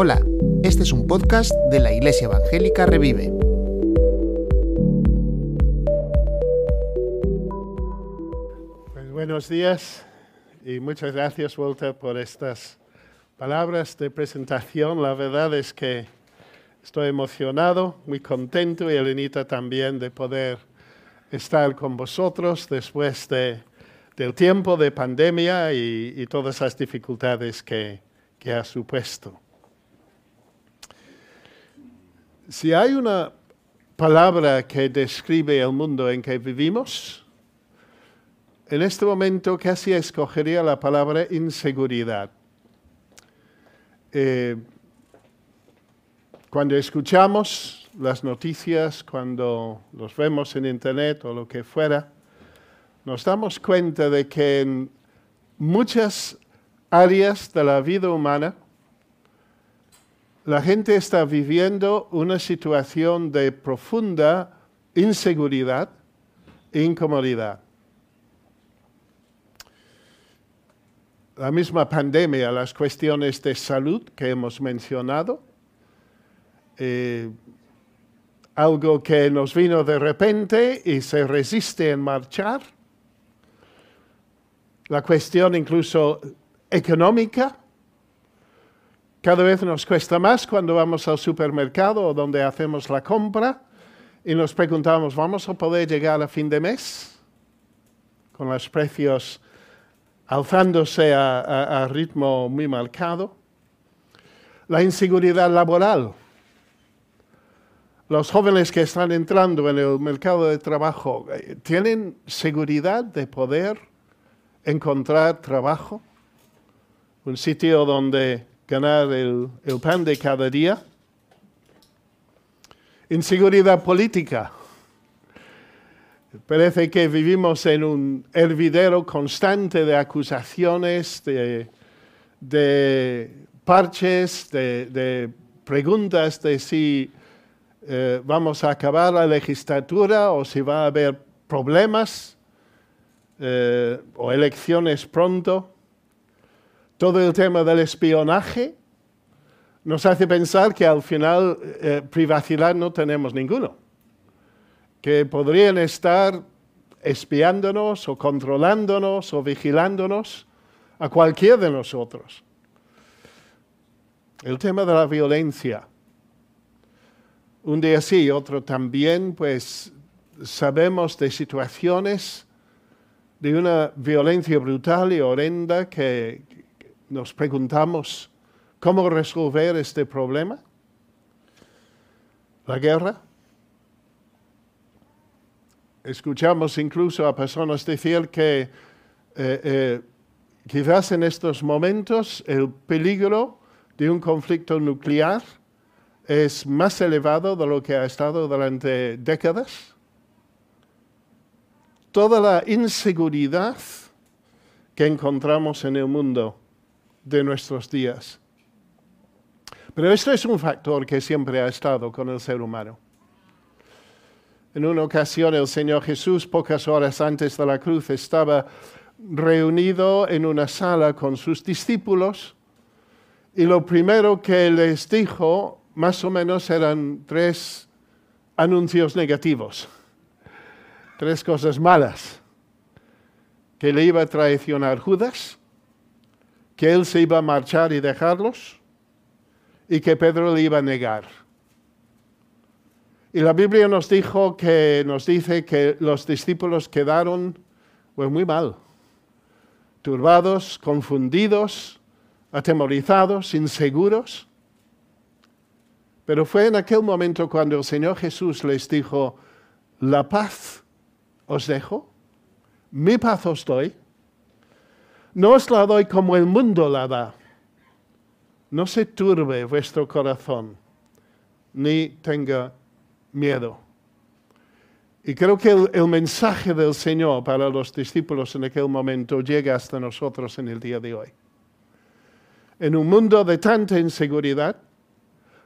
Hola, este es un podcast de la Iglesia Evangélica Revive. Pues buenos días y muchas gracias Walter por estas palabras de presentación. La verdad es que estoy emocionado, muy contento y Elenita también de poder estar con vosotros después de, del tiempo de pandemia y, y todas las dificultades que, que ha supuesto. Si hay una palabra que describe el mundo en que vivimos, en este momento casi escogería la palabra inseguridad. Eh, cuando escuchamos las noticias, cuando los vemos en internet o lo que fuera, nos damos cuenta de que en muchas áreas de la vida humana, la gente está viviendo una situación de profunda inseguridad e incomodidad. La misma pandemia, las cuestiones de salud que hemos mencionado, eh, algo que nos vino de repente y se resiste en marchar, la cuestión incluso económica, cada vez nos cuesta más cuando vamos al supermercado o donde hacemos la compra y nos preguntamos, ¿vamos a poder llegar a fin de mes? Con los precios alzándose a, a, ritmo muy marcado. La inseguridad laboral. Los jóvenes que están entrando en el mercado de trabajo, eh, ¿tienen seguridad de poder encontrar trabajo? Un sitio donde ganar el, el, pan de cada día. Inseguridad política. Parece que vivimos en un hervidero constante de acusaciones, de, de parches, de, de, preguntas de si eh, vamos a acabar la legislatura o si va a haber problemas eh, o elecciones pronto todo el tema del espionaje nos hace pensar que al final eh, privacidad no tenemos ninguno, que podrían estar espiándonos o controlándonos o vigilándonos a cualquiera de nosotros. El tema de la violencia. Un día sí, otro también, pues sabemos de situaciones de una violencia brutal y horrenda que, nos preguntamos cómo resolver este problema. La guerra. Escuchamos incluso a personas decir que eh, eh, quizás en estos momentos el peligro de un conflicto nuclear es más elevado de lo que ha estado durante décadas. Toda la inseguridad que encontramos en el mundo de nuestros días. Pero esto es un factor que siempre ha estado con el ser humano. En una ocasión el Señor Jesús, pocas horas antes de la cruz, estaba reunido en una sala con sus discípulos y lo primero que les dijo, más o menos, eran tres anuncios negativos, tres cosas malas. Que le iba a traicionar Judas, que él se iba a marchar y dejarlos y que Pedro le iba a negar. Y la Biblia nos dijo que nos dice que los discípulos quedaron pues, muy mal, turbados, confundidos, atemorizados, inseguros. Pero fue en aquel momento cuando el Señor Jesús les dijo, la paz os dejo, mi paz os doy no os la doy como el mundo la da. No se turbe vuestro corazón, ni tenga miedo. Y creo que el, mensaje del Señor para los discípulos en aquel momento llega hasta nosotros en el día de hoy. En un mundo de tanta inseguridad,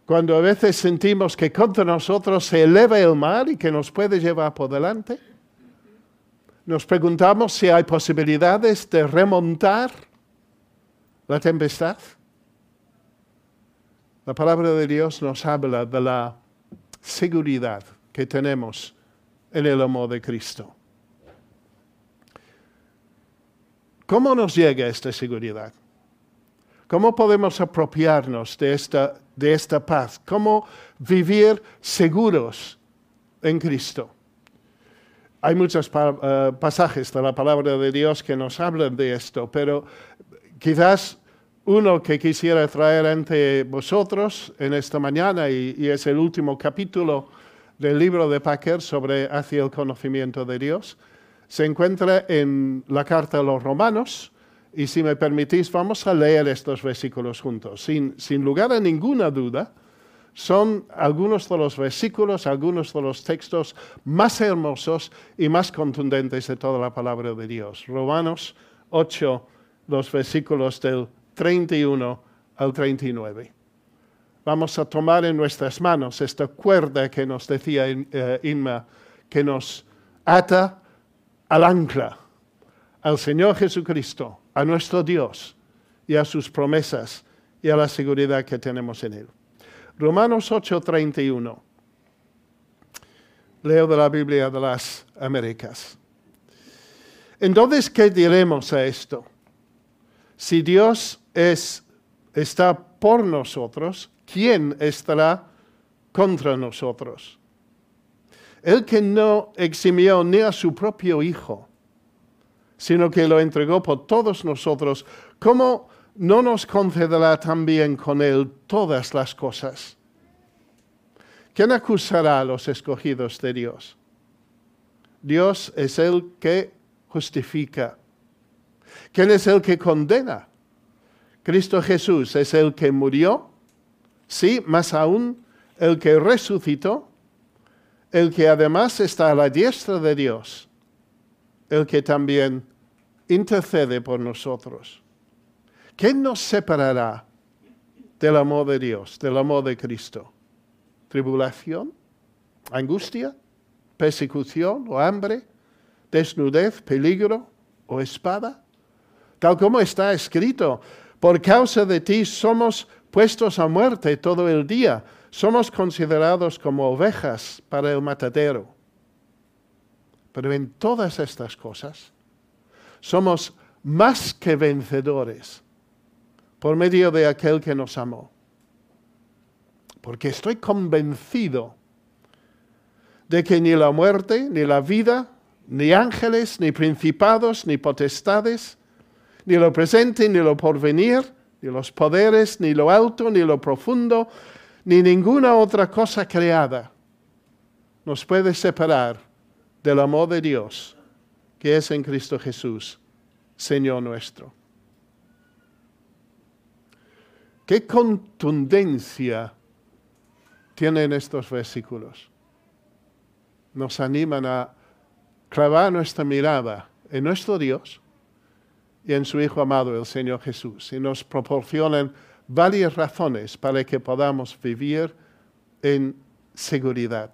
cuando a veces sentimos que contra nosotros se eleva el mar y que nos puede llevar por delante, nos preguntamos si hay posibilidades de remontar la tempestad. La palabra de Dios nos habla de la seguridad que tenemos en el amor de Cristo. ¿Cómo nos llega esta seguridad? ¿Cómo podemos apropiarnos de esta, de esta paz? ¿Cómo vivir seguros en Cristo? Hay muchos uh, pasajes de la palabra de Dios que nos hablan de esto, pero quizás uno que quisiera traer ante vosotros en esta mañana y, es el último capítulo del libro de Packer sobre hacia el conocimiento de Dios. Se encuentra en la carta a los romanos y si me permitís vamos a leer estos versículos juntos. Sin lugar a ninguna duda, son algunos de los versículos, algunos de los textos más hermosos y más contundentes de toda la palabra de Dios. Romanos 8, los versículos del 31 al 39. Vamos a tomar en nuestras manos esta cuerda que nos decía uh, Inma, que nos ata al ancla, al Señor Jesucristo, a nuestro Dios y a sus promesas y a la seguridad que tenemos en Él. Romanos 8:31. Leo de la Biblia de las Américas. Entonces, ¿qué diremos a esto? Si Dios es, está por nosotros, ¿quién estará contra nosotros? El que no eximió ni a su propio Hijo, sino que lo entregó por todos nosotros, ¿cómo no nos concederá también con Él todas las cosas? ¿Quién acusará a los escogidos de Dios? Dios es el que justifica. ¿Quién es el que condena? Cristo Jesús es el que murió, sí, más aún el que resucitó, el que además está a la diestra de Dios, el que también intercede por nosotros. ¿Quién nos separará del amor de Dios, del amor de Cristo? ¿Tribulación? ¿Angustia? ¿Persecución o hambre? ¿Desnudez? ¿Peligro o espada? Tal como está escrito, por causa de ti somos puestos a muerte todo el día, somos considerados como ovejas para el matadero. Pero en todas estas cosas somos más que vencedores por medio de aquel que nos amó. Porque estoy convencido de que ni la muerte, ni la vida, ni ángeles, ni principados, ni potestades, ni lo presente, ni lo porvenir, ni los poderes, ni lo alto, ni lo profundo, ni ninguna otra cosa creada nos puede separar del amor de Dios que es en Cristo Jesús, Señor nuestro. ¿Qué contundencia tienen estos versículos? Nos animan a clavar nuestra mirada en nuestro Dios y en su Hijo amado, el Señor Jesús, y nos proporcionan varias razones para que podamos vivir en seguridad.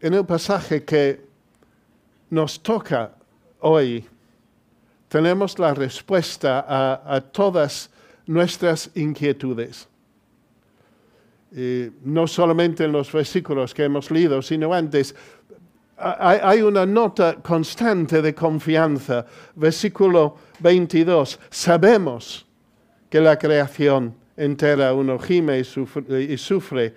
En el pasaje que nos toca hoy, tenemos la respuesta a, todas nuestras inquietudes. no solamente en los versículos que hemos leído, sino antes, hay una nota constante de confianza. Versículo 22. Sabemos que la creación entera uno gime y sufre,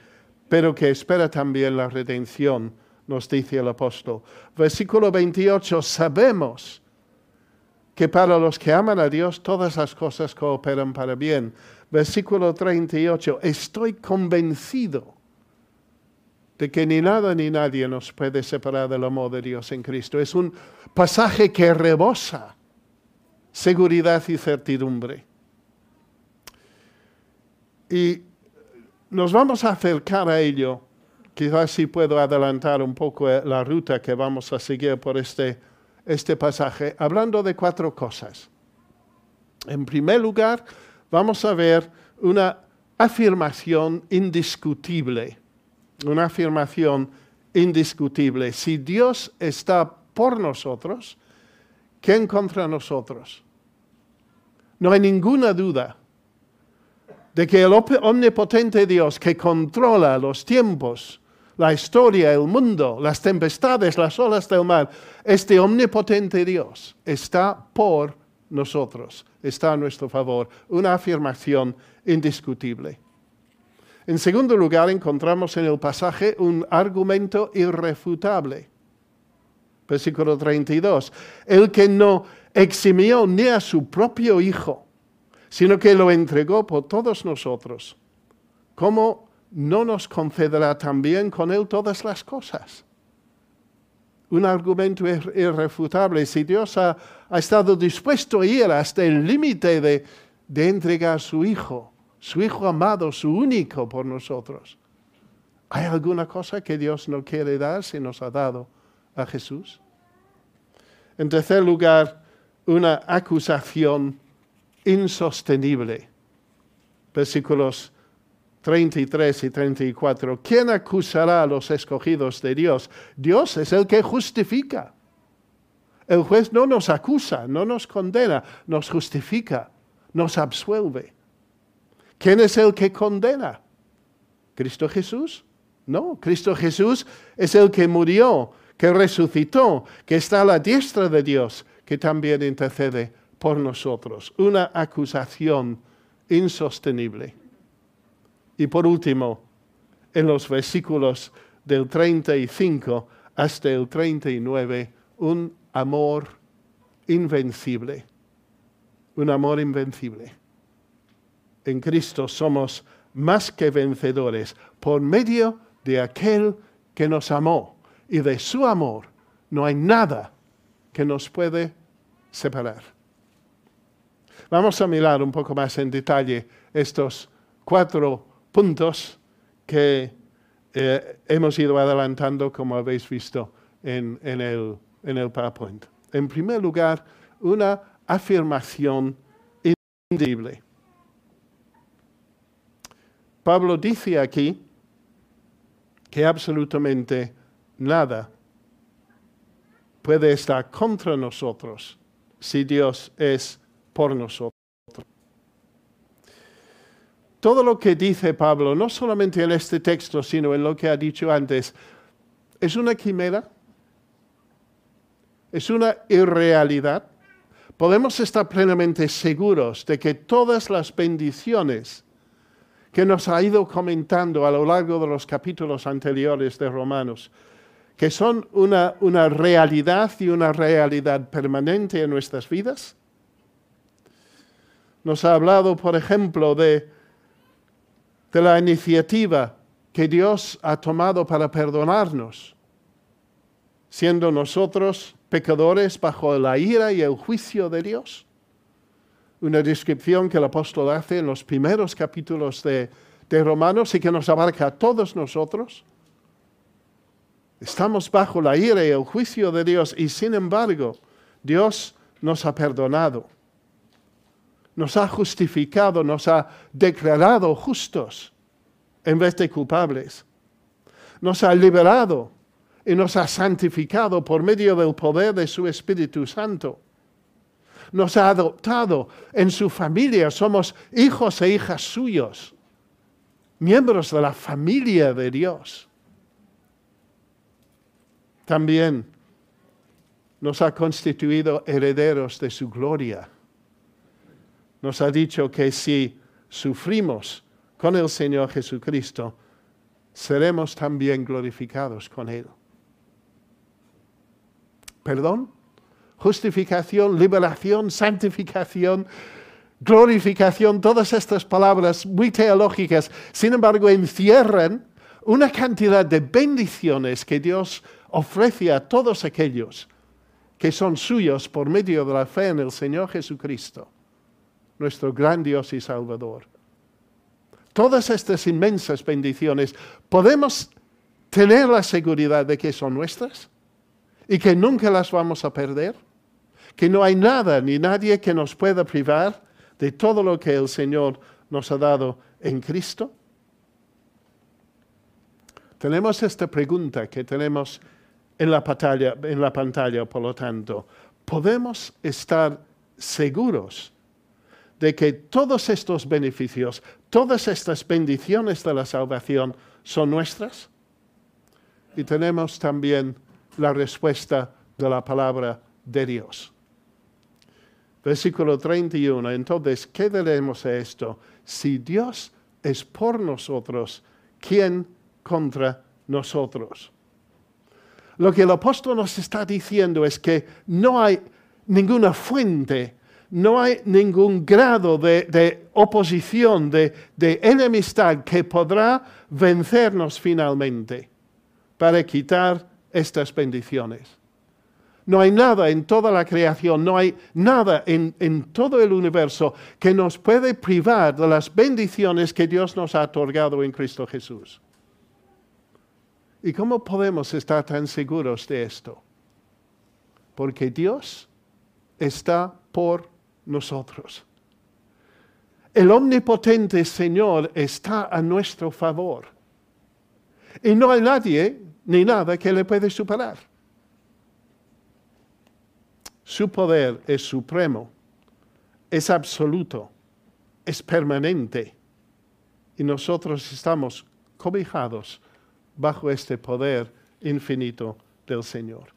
pero que espera también la redención, nos dice el apóstol. Versículo 28. Sabemos que para los que aman a Dios todas las cosas cooperan para bien. Versículo 38. Estoy convencido de que ni nada ni nadie nos puede separar del amor de Dios en Cristo. Es un pasaje que rebosa seguridad y certidumbre. Y nos vamos a acercar a ello. Quizás si puedo adelantar un poco la ruta que vamos a seguir por este, este pasaje, hablando de cuatro cosas. En primer lugar, vamos a ver una afirmación indiscutible una afirmación indiscutible. Si Dios está por nosotros, ¿quién contra nosotros? No hay ninguna duda de que el omnipotente Dios que controla los tiempos, la historia, el mundo, las tempestades, las olas del mar, este omnipotente Dios está por nosotros, está a nuestro favor. Una afirmación indiscutible. En segundo lugar, encontramos en el pasaje un argumento irrefutable. Versículo 32. El que no eximió ni a su propio Hijo, sino que lo entregó por todos nosotros, ¿cómo no nos concederá también con Él todas las cosas? Un argumento irrefutable. Si Dios ha, estado dispuesto a ir hasta el límite de, de entregar a su Hijo, su Hijo amado, su único por nosotros. ¿Hay alguna cosa que Dios no quiere dar si nos ha dado a Jesús? En tercer lugar, una acusación insostenible. Versículos 33 y 34. ¿Quién acusará a los escogidos de Dios? Dios es el que justifica. El juez no nos acusa, no nos condena, nos justifica, nos absuelve. ¿Quién es el que condena? ¿Cristo Jesús? No, Cristo Jesús es el que murió, que resucitó, que está a la diestra de Dios, que también intercede por nosotros. Una acusación insostenible. Y por último, en los versículos del 35 hasta el 39, un amor invencible. Un amor invencible en Cristo somos más que vencedores por medio de aquel que nos amó. Y de su amor no hay nada que nos puede separar. Vamos a mirar un poco más en detalle estos cuatro puntos que eh, hemos ido adelantando, como habéis visto en, el, en el PowerPoint. En primer lugar, una afirmación indecible. Pablo dice aquí que absolutamente nada puede estar contra nosotros si Dios es por nosotros. Todo lo que dice Pablo, no solamente en este texto, sino en lo que ha dicho antes, es una quimera, es una irrealidad. Podemos estar plenamente seguros de que todas las bendiciones que nos ha ido comentando a lo largo de los capítulos anteriores de Romanos, que son una, una realidad y una realidad permanente en nuestras vidas. Nos ha hablado, por ejemplo, de, de la iniciativa que Dios ha tomado para perdonarnos, siendo nosotros pecadores bajo la ira y el juicio de Dios una descripción que el apóstol hace en los primeros capítulos de, Romanos y que nos abarca a todos nosotros. Estamos bajo la ira y el juicio de Dios y sin embargo Dios nos ha perdonado, nos ha justificado, nos ha declarado justos en vez de culpables, nos ha liberado y nos ha santificado por medio del poder de su Espíritu Santo nos ha adoptado en su familia, somos hijos e hijas suyos, miembros de la familia de Dios. También nos ha constituido herederos de su gloria. Nos ha dicho que si sufrimos con el Señor Jesucristo, seremos también glorificados con Él. ¿Perdón? justificación, liberación, santificación, glorificación, todas estas palabras muy teológicas, sin embargo, encierran una cantidad de bendiciones que Dios ofrece a todos aquellos que son suyos por medio de la fe en el Señor Jesucristo, nuestro gran Dios y Salvador. Todas estas inmensas bendiciones, ¿podemos tener la seguridad de que son nuestras y que nunca las vamos a perder? que no hay nada ni nadie que nos pueda privar de todo lo que el Señor nos ha dado en Cristo? Tenemos esta pregunta que tenemos en la pantalla, en la pantalla por lo tanto. ¿Podemos estar seguros de que todos estos beneficios, todas estas bendiciones de la salvación son nuestras? Y tenemos también la respuesta de la palabra de Dios. Versículo 31. Entonces, ¿qué diremos a esto? Si Dios es por nosotros, ¿quién contra nosotros? Lo que el apóstol nos está diciendo es que no hay ninguna fuente, no hay ningún grado de, oposición, de, enemistad que podrá vencernos finalmente para quitar estas bendiciones. No hay nada en toda la creación, no hay nada en, en, todo el universo que nos puede privar de las bendiciones que Dios nos ha otorgado en Cristo Jesús. ¿Y cómo podemos estar tan seguros de esto? Porque Dios está por nosotros. El omnipotente Señor está a nuestro favor. Y no hay nadie ni nada que le puede superar. Su poder es supremo, es absoluto, es permanente. Y nosotros estamos cobijados bajo este poder infinito del Señor.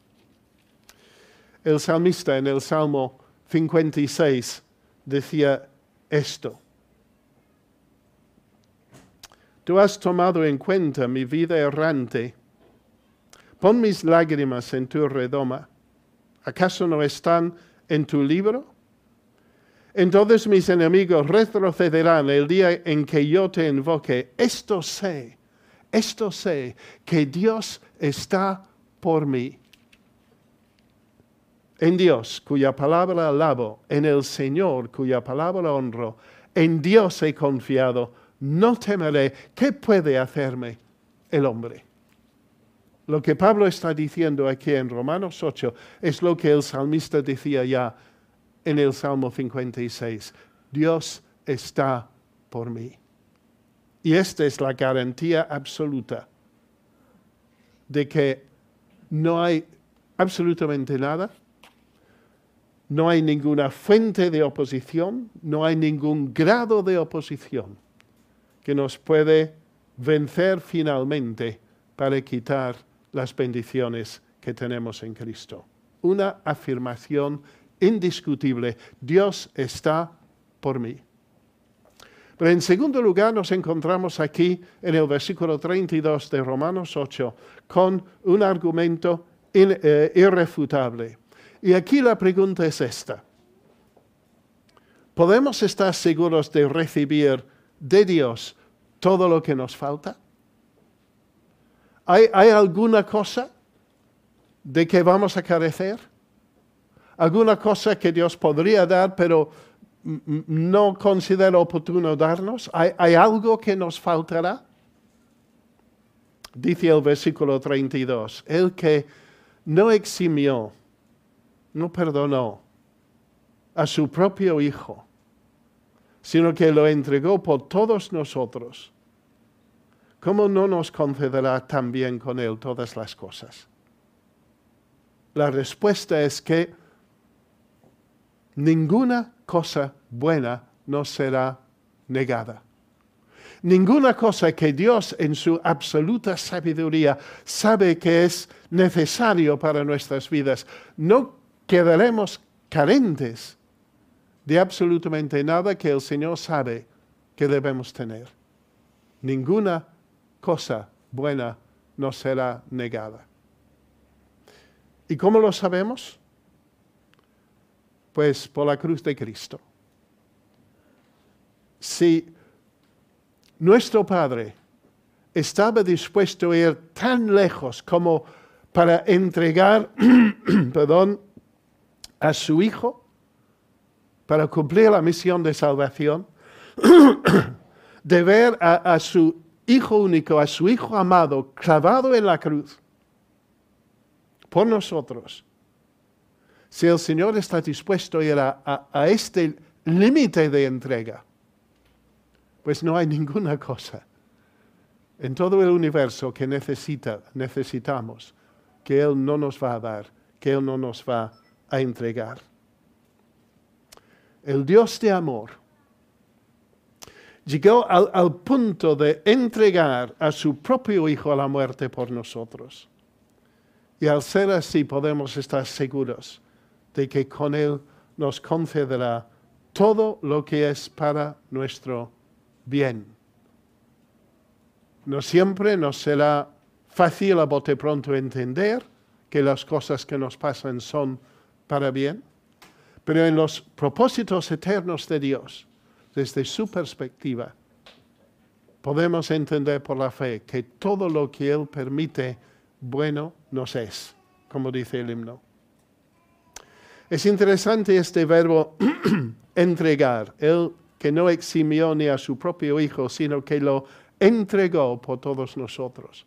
El salmista en el Salmo 56 decía esto. Tú has tomado en cuenta mi vida errante. Pon mis lágrimas en tu redoma. ¿Acaso no están en tu libro? Entonces mis enemigos retrocederán el día en que yo te invoque. Esto sé, esto sé, que Dios está por mí. En Dios, cuya palabra alabo, en el Señor, cuya palabra honro, en Dios he confiado, no temeré. ¿Qué puede hacerme el hombre? Lo que Pablo está diciendo aquí en Romanos 8 es lo que el salmista decía ya en el Salmo 56. Dios está por mí. Y esta es la garantía absoluta de que no hay absolutamente nada, no hay ninguna fuente de oposición, no hay ningún grado de oposición que nos puede vencer finalmente para quitar las bendiciones que tenemos en Cristo. Una afirmación indiscutible, Dios está por mí. Pero en segundo lugar nos encontramos aquí en el versículo 32 de Romanos 8 con un argumento eh, irrefutable. Y aquí la pregunta es esta. ¿Podemos estar seguros de recibir de Dios todo lo que nos falta? ¿Hay, alguna cosa de que vamos a carecer? ¿Alguna cosa que Dios podría dar, pero no considera oportuno darnos? ¿Hay, ¿Hay, algo que nos faltará? Dice el versículo 32, el que no eximió, no perdonó a su propio Hijo, sino que lo entregó por todos nosotros ¿cómo no nos concederá también con Él todas las cosas? La respuesta es que ninguna cosa buena nos será negada. Ninguna cosa que Dios en su absoluta sabiduría sabe que es necesario para nuestras vidas, no quedaremos carentes de absolutamente nada que el Señor sabe que debemos tener. Ninguna cosa buena no será negada. ¿Y cómo lo sabemos? Pues por la cruz de Cristo. Si nuestro Padre estaba dispuesto a ir tan lejos como para entregar, perdón, a su Hijo para cumplir la misión de salvación, de ver a, a su Hijo único, a su Hijo amado, clavado en la cruz por nosotros, si el Señor está dispuesto a ir a, este límite de entrega, pues no hay ninguna cosa en todo el universo que necesita, necesitamos, que Él no nos va a dar, que Él no nos va a entregar. El Dios de amor llegó al, punto de entregar a su propio Hijo a la muerte por nosotros. Y al ser así podemos estar seguros de que con Él nos concederá todo lo que es para nuestro bien. No siempre nos será fácil a bote pronto entender que las cosas que nos pasan son para bien, pero en los propósitos eternos de Dios, desde su perspectiva, podemos entender por la fe que todo lo que Él permite bueno nos es, como dice el himno. Es interesante este verbo entregar, Él que no eximió ni a su propio Hijo, sino que lo entregó por todos nosotros.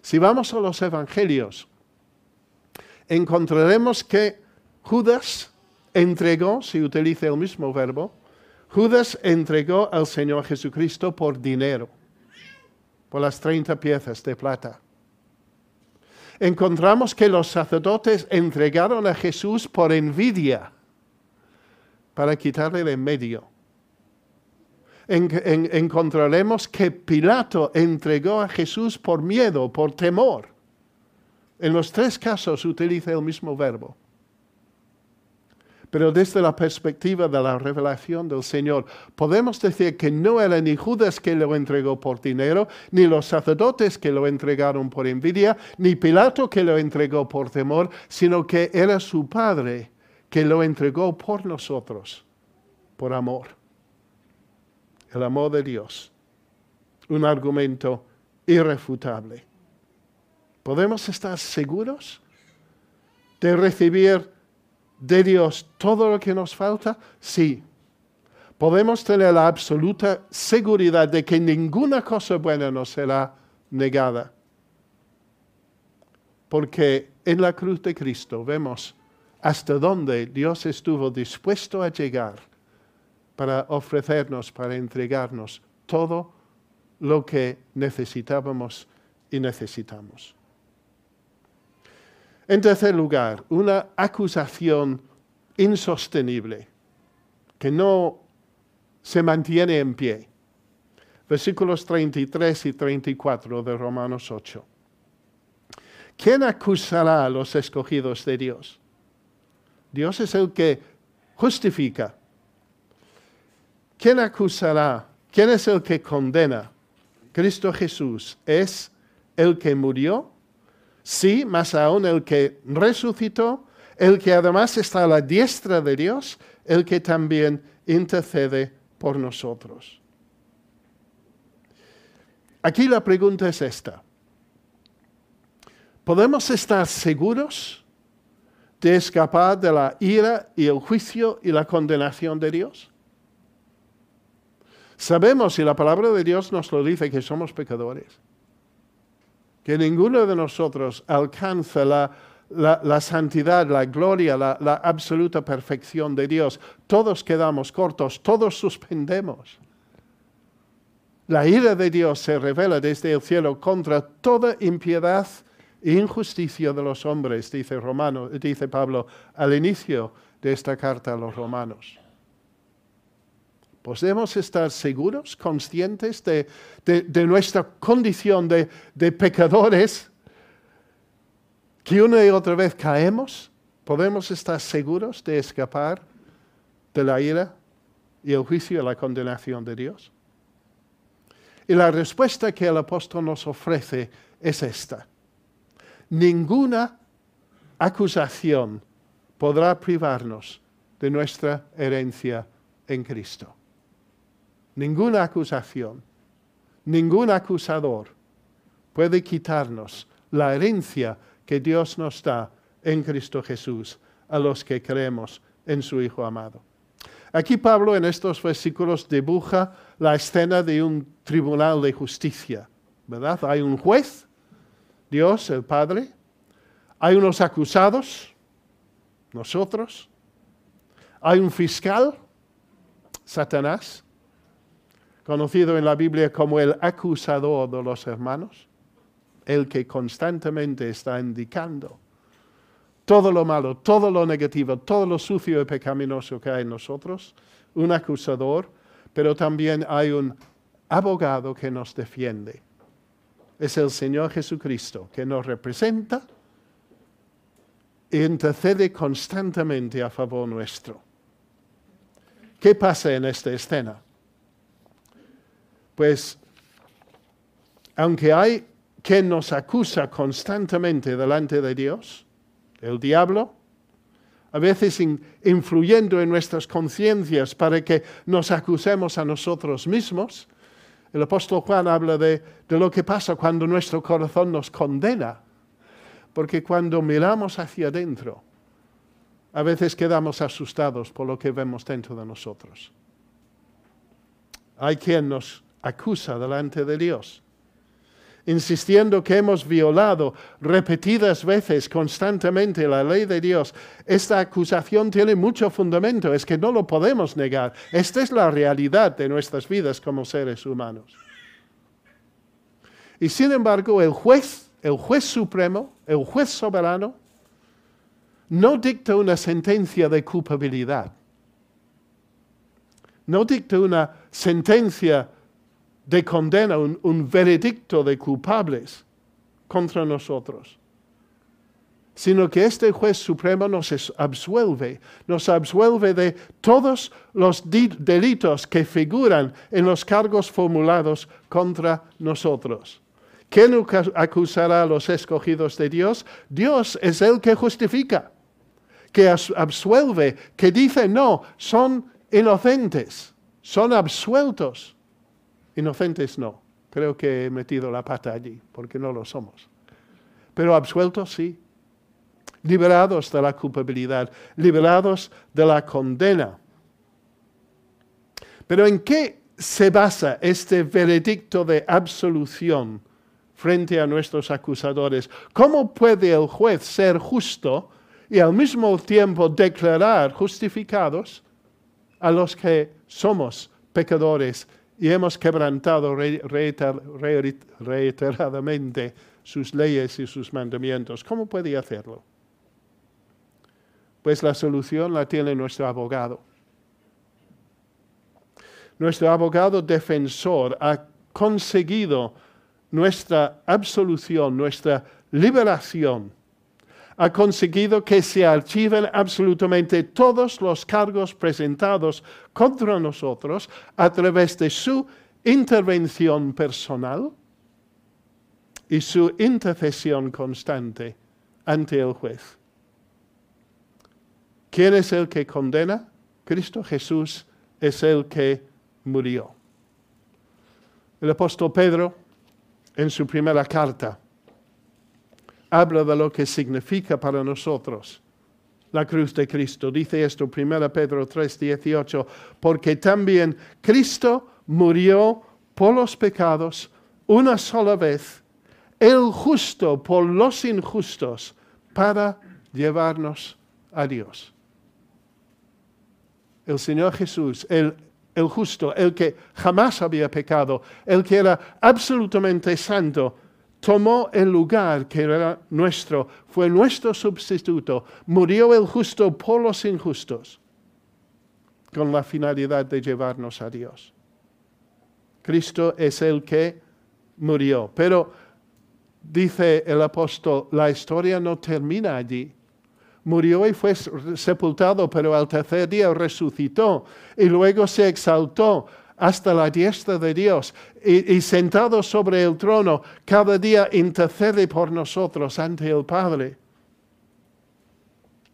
Si vamos a los Evangelios, encontraremos que Judas entregó, si utiliza el mismo verbo, Judas entregó al Señor Jesucristo por dinero, por las 30 piezas de plata. Encontramos que los sacerdotes entregaron a Jesús por envidia, para quitarle de en medio. encontraremos que Pilato entregó a Jesús por miedo, por temor. En los tres casos utiliza el mismo verbo pero desde la perspectiva de la revelación del Señor, podemos decir que no era ni Judas que lo entregó por dinero, ni los sacerdotes que lo entregaron por envidia, ni Pilato que lo entregó por temor, sino que era su Padre que lo entregó por nosotros, por amor. El amor de Dios. Un argumento irrefutable. ¿Podemos estar seguros de recibir de Dios todo lo que nos falta? Sí. Podemos tener la absoluta seguridad de que ninguna cosa buena nos será negada. Porque en la cruz de Cristo vemos hasta dónde Dios estuvo dispuesto a llegar para ofrecernos, para entregarnos todo lo que necesitábamos y necesitamos. En tercer lugar, una acusación insostenible que no se mantiene en pie. Versículos 33 y 34 de Romanos 8. ¿Quién acusará a los escogidos de Dios? Dios es el que justifica. ¿Quién acusará? ¿Quién es el que condena? Cristo Jesús es el que murió Sí, más aún el que resucitó, el que además está a la diestra de Dios, el que también intercede por nosotros. Aquí la pregunta es esta. ¿Podemos estar seguros de escapar de la ira y el juicio y la condenación de Dios? Sabemos, y la palabra de Dios nos lo dice, que somos pecadores que ninguno de nosotros alcanza la, santidad, la gloria, la, la absoluta perfección de Dios. Todos quedamos cortos, todos suspendemos. La ira de Dios se revela desde el cielo contra toda impiedad e injusticia de los hombres, dice, Romano, dice Pablo al inicio de esta carta a los romanos. Podemos estar seguros, conscientes de, nuestra condición de, de pecadores, que una y otra vez caemos. Podemos estar seguros de escapar de la ira y el juicio y la condenación de Dios. Y la respuesta que el apóstol nos ofrece es esta. Ninguna acusación podrá privarnos de nuestra herencia en Cristo ninguna acusación, ningún acusador puede quitarnos la herencia que Dios nos da en Cristo Jesús a los que creemos en su Hijo amado. Aquí Pablo en estos versículos dibuja la escena de un tribunal de justicia, ¿verdad? Hay un juez, Dios, el Padre, hay unos acusados, nosotros, hay un fiscal, Satanás, conocido en la Biblia como el acusador de los hermanos, el que constantemente está indicando todo lo malo, todo lo negativo, todo lo sucio y pecaminoso que hay en nosotros, un acusador, pero también hay un abogado que nos defiende. Es el Señor Jesucristo que nos representa e intercede constantemente a favor nuestro. ¿Qué pasa en esta escena? Pues, aunque hay quien nos acusa constantemente delante de Dios, el diablo, a veces influyendo en nuestras conciencias para que nos acusemos a nosotros mismos, el apóstol Juan habla de, de lo que pasa cuando nuestro corazón nos condena porque cuando miramos hacia adentro, a veces quedamos asustados por lo que vemos dentro de nosotros. Hay quien nos acusa delante de Dios, insistiendo que hemos violado repetidas veces, constantemente, la ley de Dios. Esta acusación tiene mucho fundamento, es que no lo podemos negar. Esta es la realidad de nuestras vidas como seres humanos. Y sin embargo, el juez el juez supremo, el juez soberano, no dicta una sentencia de culpabilidad. No dicta una sentencia de condena, un, veredicto de culpables contra nosotros, sino que este juez supremo nos absuelve, nos absuelve de todos los delitos que figuran en los cargos formulados contra nosotros. ¿Quién acusará a los escogidos de Dios? Dios es el que justifica, que absuelve, que dice, no, son inocentes, son absueltos. Inocentes no. Creo que he metido la pata allí, porque no lo somos. Pero absueltos sí. Liberados de la culpabilidad, liberados de la condena. Pero ¿en qué se basa este veredicto de absolución frente a nuestros acusadores. ¿Cómo puede el juez ser justo y al mismo tiempo declarar justificados a los que somos pecadores y hemos quebrantado reiteradamente sus leyes y sus mandamientos? ¿Cómo puede hacerlo? Pues la solución la tiene nuestro abogado. Nuestro abogado defensor ha conseguido nuestra absolución, nuestra liberación, ha conseguido que se archiven absolutamente todos los cargos presentados contra nosotros a través de su intervención personal y su intercesión constante ante el juez. ¿Quién es el que condena? Cristo Jesús es el que murió. El apóstol Pedro en su primera carta. Habla de lo que significa para nosotros la cruz de Cristo. Dice esto 1 Pedro 3, 18, porque también Cristo murió por los pecados una sola vez, el justo por los injustos, para llevarnos a Dios. El Señor Jesús, el el justo, el que jamás había pecado, el que era absolutamente santo, tomó el lugar que era nuestro, fue nuestro sustituto, murió el justo por los injustos, con la finalidad de llevarnos a Dios. Cristo es el que murió. Pero, dice el apóstol, la historia no termina allí murió y fue sepultado, pero al tercer día resucitó y luego se exaltó hasta la diestra de Dios y, sentado sobre el trono, cada día intercede por nosotros ante el Padre.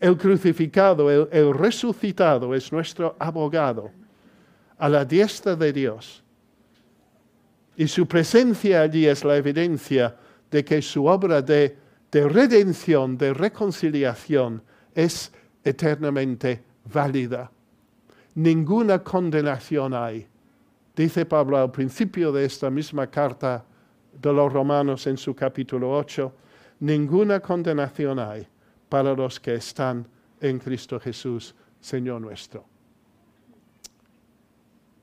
El crucificado, el, resucitado es nuestro abogado a la diestra de Dios. Y su presencia allí es la evidencia de que su obra de redención, de reconciliación, es eternamente válida. Ninguna condenación hay. Dice Pablo al principio de esta misma carta de los romanos en su capítulo 8, ninguna condenación hay para los que están en Cristo Jesús, Señor nuestro.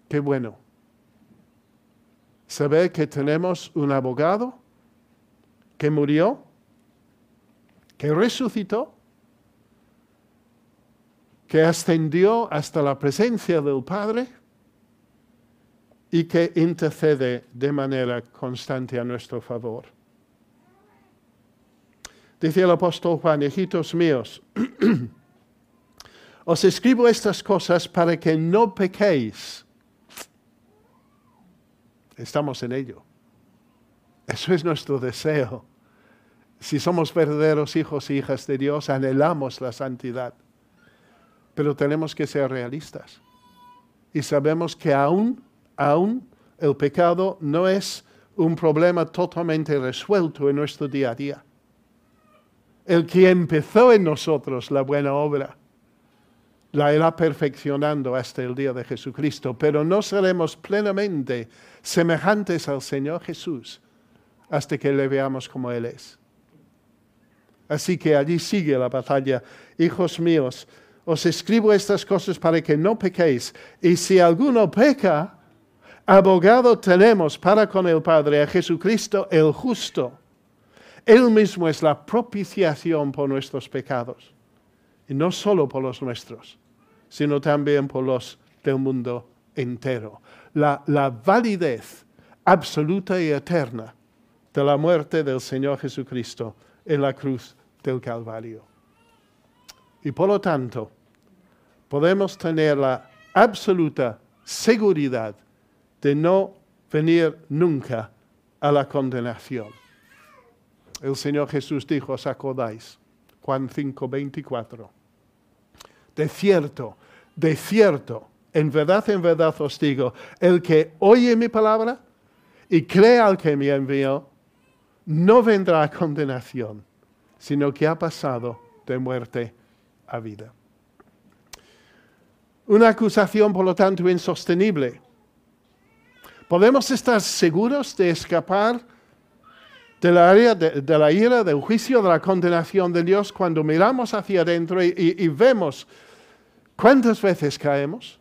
Qué bueno. Saber que tenemos un abogado que murió que resucitó, que ascendió hasta la presencia del Padre y que intercede de manera constante a nuestro favor. Dice el apóstol Juan, hijitos míos, os escribo estas cosas para que no pequéis. Estamos en ello. Eso es nuestro deseo. Si somos verdaderos hijos e hijas de Dios, anhelamos la santidad. Pero tenemos que ser realistas. Y sabemos que aún, aún el pecado no es un problema totalmente resuelto en nuestro día a día el que empezó en nosotros la buena obra, la irá perfeccionando hasta el día de Jesucristo, pero no seremos plenamente semejantes al Señor Jesús hasta que le veamos como Él es. Así que allí sigue la batalla. Hijos míos, os escribo estas cosas para que no pequéis. Y si alguno peca, abogado tenemos para con el Padre, a Jesucristo el justo él mismo es la propiciación por nuestros pecados. Y no solo por los nuestros, sino también por los del mundo entero. La, la validez absoluta y eterna de la muerte del Señor Jesucristo en la cruz del Calvario. Y por lo tanto, podemos tener la absoluta seguridad de no venir nunca a la condenación. El Señor Jesús dijo, os acordáis, Juan 5, 24. De cierto, de cierto, en verdad, en verdad os digo, el que oye mi palabra y cree al que me envió, no vendrá a condenación, sino que ha pasado de muerte a vida. Una acusación, por lo tanto, insostenible. ¿Podemos estar seguros de escapar de la, de, la ira, del juicio, de la condenación de Dios, cuando miramos hacia adentro y, vemos cuántas veces caemos,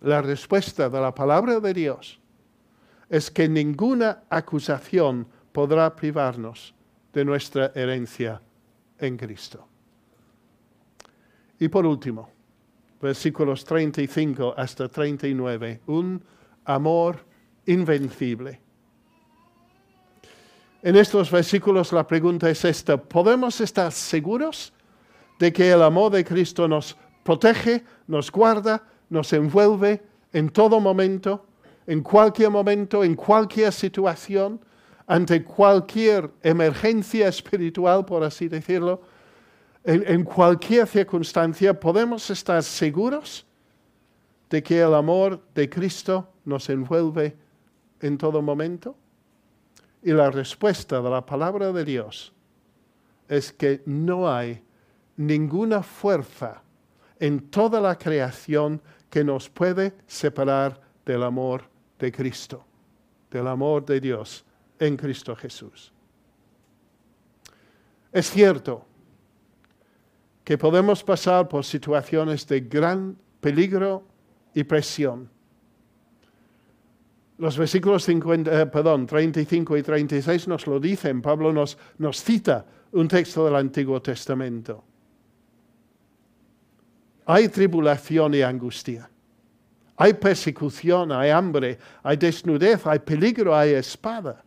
la respuesta de la palabra de Dios es que ninguna acusación podrá privarnos de nuestra herencia en Cristo. Y por último, versículos 35 hasta 39, un amor invencible. En estos versículos la pregunta es esta, ¿podemos estar seguros de que el amor de Cristo nos protege, nos guarda, nos envuelve en todo momento, en cualquier momento, en cualquier situación, ante cualquier emergencia espiritual, por así decirlo, en, en cualquier circunstancia, podemos estar seguros de que el amor de Cristo nos envuelve en todo momento? Y la respuesta de la palabra de Dios es que no hay ninguna fuerza en toda la creación que nos puede separar del amor de Cristo, del amor de Dios en Cristo Jesús. Es cierto que podemos pasar por situaciones de gran peligro y presión los versículos 50, eh, 35 y 36 nos lo dicen. Pablo nos, nos cita un texto del Antiguo Testamento. Hay tribulación y angustia. Hay persecución, hay hambre, hay desnudez, hay peligro, hay espada.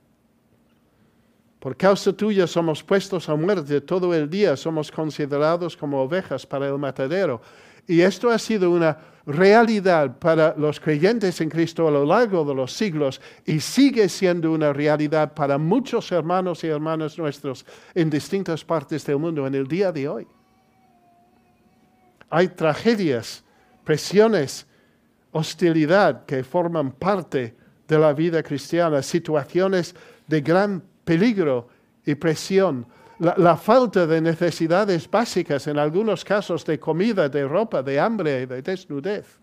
Por causa tuya somos puestos a muerte todo el día, somos considerados como ovejas para el matadero. Y esto ha sido una realidad para los creyentes en Cristo a lo largo de los siglos y sigue siendo una realidad para muchos hermanos y hermanas nuestros en distintas partes del mundo en el día de hoy. Hay tragedias, presiones, hostilidad que forman parte de la vida cristiana, situaciones de gran peligro y presión la, falta de necesidades básicas, en algunos casos de comida, de ropa, de hambre, de desnudez,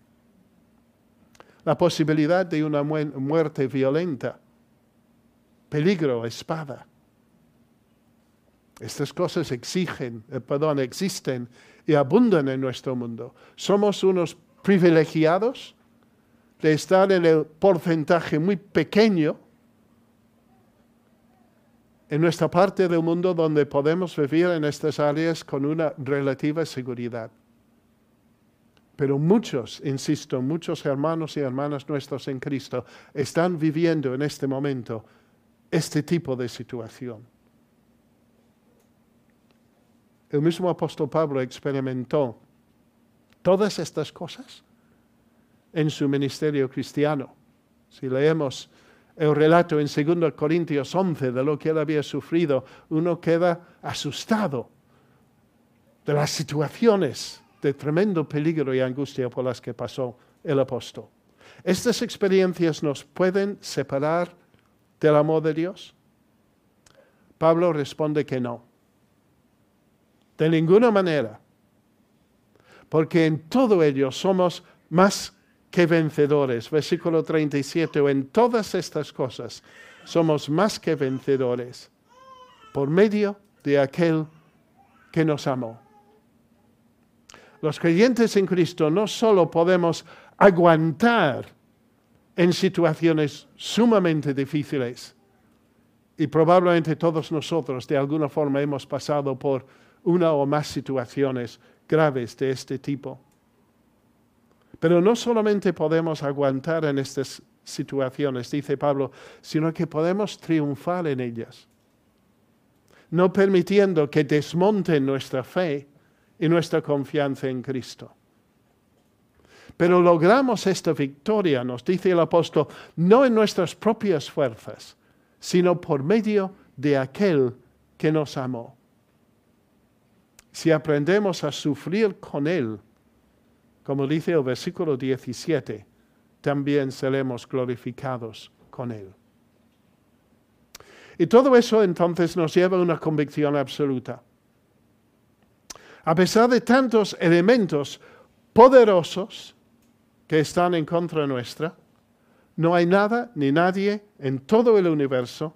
la posibilidad de una muerte violenta, peligro, espada. Estas cosas exigen, eh, perdón, existen y abundan en nuestro mundo. Somos unos privilegiados de estar en el porcentaje muy pequeño en nuestra parte del mundo donde podemos vivir en estas áreas con una relativa seguridad. Pero muchos, insisto, muchos hermanos y hermanas nuestros en Cristo están viviendo en este momento este tipo de situación. El mismo apóstol Pablo experimentó todas estas cosas en su ministerio cristiano. Si leemos el relato en 2 Corintios 11 de lo que él había sufrido, uno queda asustado de las situaciones de tremendo peligro y angustia por las que pasó el apóstol. ¿Estas experiencias nos pueden separar del amor de Dios? Pablo responde que no. De ninguna manera. Porque en todo ello somos más que vencedores. Versículo 37. O en todas estas cosas somos más que vencedores por medio de aquel que nos amó. Los creyentes en Cristo no solo podemos aguantar en situaciones sumamente difíciles, y probablemente todos nosotros de alguna forma hemos pasado por una o más situaciones graves de este tipo. Pero no solamente podemos aguantar en estas situaciones, dice Pablo, sino que podemos triunfar en ellas, no permitiendo que desmonten nuestra fe y nuestra confianza en Cristo. Pero logramos esta victoria, nos dice el apóstol, no en nuestras propias fuerzas, sino por medio de aquel que nos amó. Si aprendemos a sufrir con Él, como dice el versículo 17, también seremos glorificados con Él. Y todo eso entonces nos lleva a una convicción absoluta a pesar de tantos elementos poderosos que están en contra nuestra, no hay nada ni nadie en todo el universo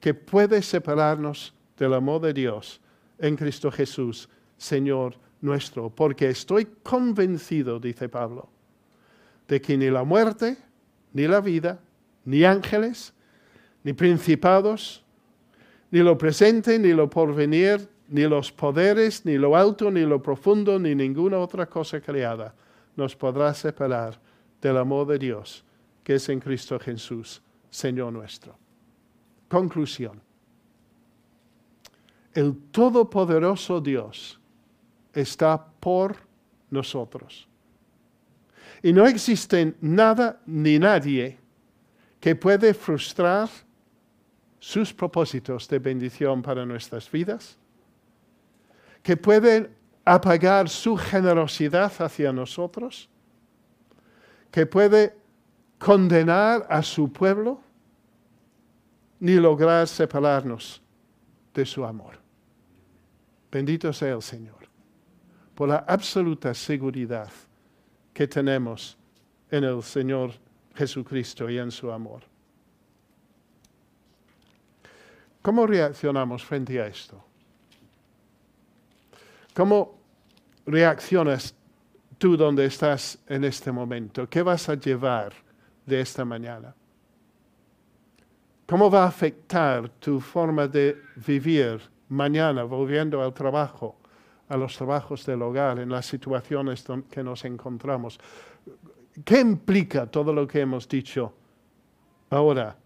que puede separarnos del amor de Dios en Cristo Jesús, Señor nuestro, porque estoy convencido, dice Pablo, de que ni la muerte, ni la vida, ni ángeles, ni principados, ni lo presente, ni lo porvenir, ni los poderes, ni lo alto, ni lo profundo, ni ninguna otra cosa creada nos podrá separar del amor de Dios que es en Cristo Jesús, Señor nuestro. Conclusión. El todopoderoso Dios está por nosotros. Y no existe nada ni nadie que puede frustrar sus propósitos de bendición para nuestras vidas que puede apagar su generosidad hacia nosotros, que puede condenar a su pueblo, ni lograr separarnos de su amor. Bendito sea el Señor por la absoluta seguridad que tenemos en el Señor Jesucristo y en su amor. ¿Cómo reaccionamos frente a esto? ¿Cómo reaccionas tú donde estás en este momento? ¿Qué vas a llevar de esta mañana? ¿Cómo va a afectar tu forma de vivir mañana volviendo al trabajo, a los trabajos del hogar, en las situaciones que nos encontramos? ¿Qué implica todo lo que hemos dicho ahora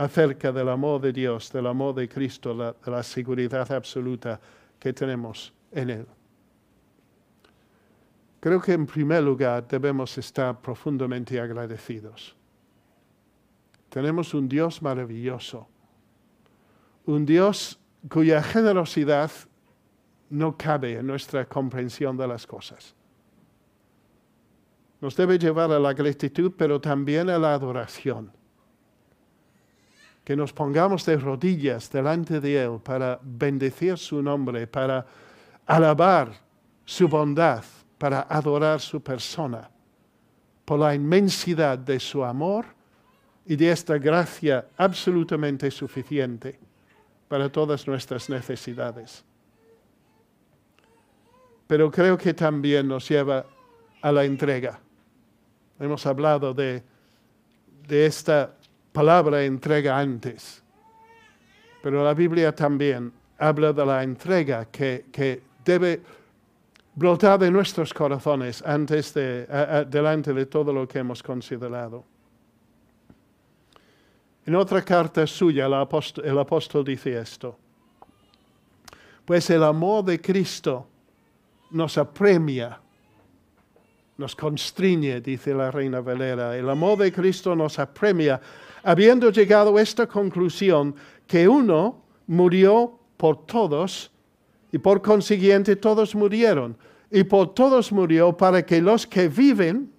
acerca del amor de Dios, del amor de Cristo, de la seguridad absoluta que tenemos en Él. Creo que en primer lugar debemos estar profundamente agradecidos. Tenemos un Dios maravilloso, un Dios cuya generosidad no cabe en nuestra comprensión de las cosas. Nos debe llevar a la gratitud, pero también a la adoración. Que nos pongamos de rodillas delante de Él para bendecir su nombre, para alabar su bondad, para adorar su persona, por la inmensidad de su amor y de esta gracia absolutamente suficiente para todas nuestras necesidades. Pero creo que también nos lleva a la entrega. Hemos hablado de, de esta palabra entrega antes, pero la Biblia también habla de la entrega que, que debe brotar de nuestros corazones antes de, delante de todo lo que hemos considerado. En otra carta suya el apóstol, el apóstol dice esto. Pues el amor de Cristo nos apremia, nos constriñe, dice la reina Valera. El amor de Cristo nos apremia, habiendo llegado a esta conclusión que uno murió por todos y por consiguiente todos murieron. Y por todos murió para que los que viven,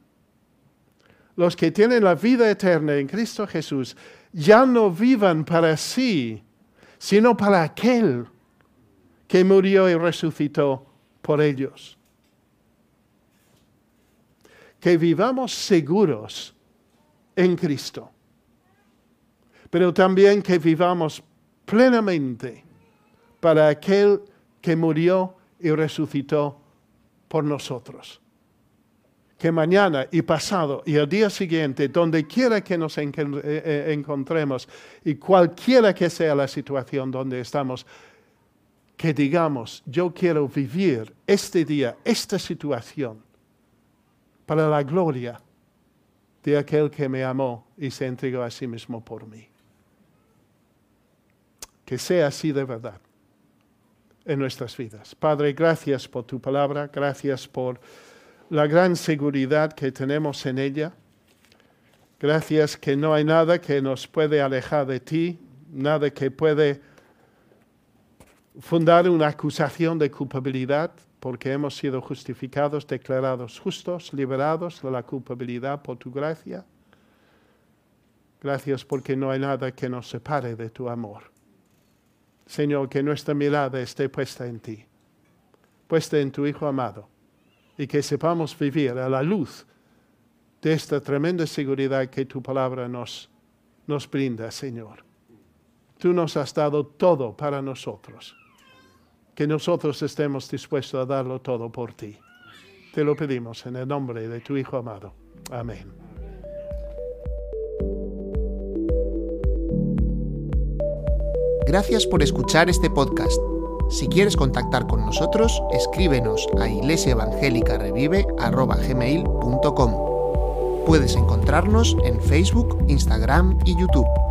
los que tienen la vida eterna en Cristo Jesús, ya no vivan para sí, sino para aquel que murió y resucitó por ellos. Que vivamos seguros en Cristo, pero también que vivamos plenamente para aquel que murió y resucitó por nosotros. Que mañana y pasado y el día siguiente, donde quiera que nos eh, eh, encontremos y cualquiera que sea la situación donde estamos, que digamos, yo quiero vivir este día, esta situación, para la gloria de aquel que me amó y se entregó a sí mismo por mí. Que sea así de verdad en nuestras vidas. Padre, gracias por tu palabra, gracias por la gran seguridad que tenemos en ella. Gracias que no hay nada que nos puede alejar de ti, nada que puede fundar una acusación de culpabilidad porque hemos sido justificados, declarados justos, liberados de la culpabilidad por tu gracia. Gracias porque no hay nada que nos separe de tu amor. Señor, que nuestra mirada esté puesta en ti, puesta en tu Hijo amado, y que sepamos vivir a la luz de esta tremenda seguridad que tu palabra nos, brinda, Señor. Tú nos has dado todo para nosotros. Que nosotros estemos dispuestos a darlo todo por ti. Te lo pedimos en el nombre de tu Hijo amado. Amén. Gracias por escuchar este podcast. Si quieres contactar con nosotros, escríbenos a iglesiaevangelicarevive.com. Puedes encontrarnos en Facebook, Instagram y YouTube.